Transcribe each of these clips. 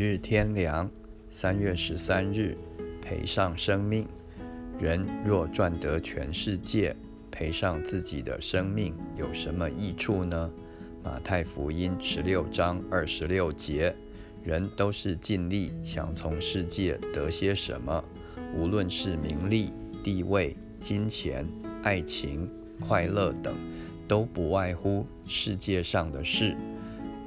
日天良，三月十三日，赔上生命。人若赚得全世界，赔上自己的生命，有什么益处呢？马太福音十六章二十六节，人都是尽力想从世界得些什么，无论是名利、地位、金钱、爱情、快乐等，都不外乎世界上的事。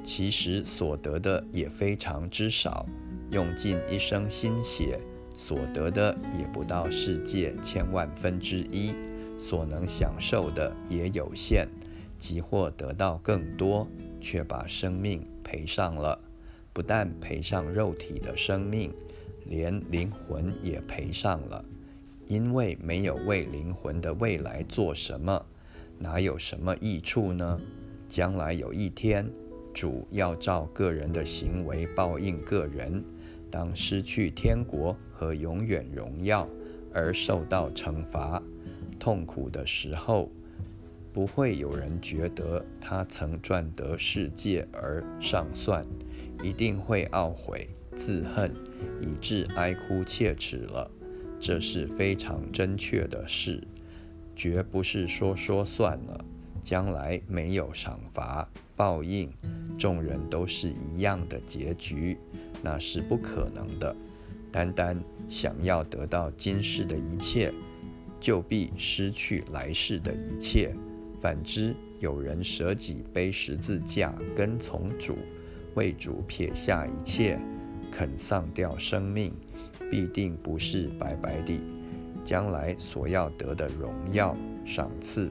其实所得的也非常之少，用尽一生心血所得的也不到世界千万分之一，所能享受的也有限，即或得到更多，却把生命赔上了。不但赔上肉体的生命，连灵魂也赔上了，因为没有为灵魂的未来做什么，哪有什么益处呢？将来有一天。主要照个人的行为报应个人，当失去天国和永远荣耀而受到惩罚、痛苦的时候，不会有人觉得他曾赚得世界而上算，一定会懊悔、自恨，以致哀哭切齿了。这是非常正确的事，绝不是说说算了。将来没有赏罚报应，众人都是一样的结局，那是不可能的。单单想要得到今世的一切，就必失去来世的一切。反之，有人舍己背十字架跟从主，为主撇下一切，肯丧掉生命，必定不是白白的。将来所要得的荣耀赏赐。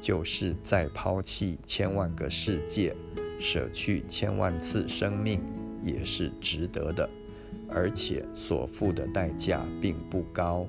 就是再抛弃千万个世界，舍去千万次生命，也是值得的，而且所付的代价并不高。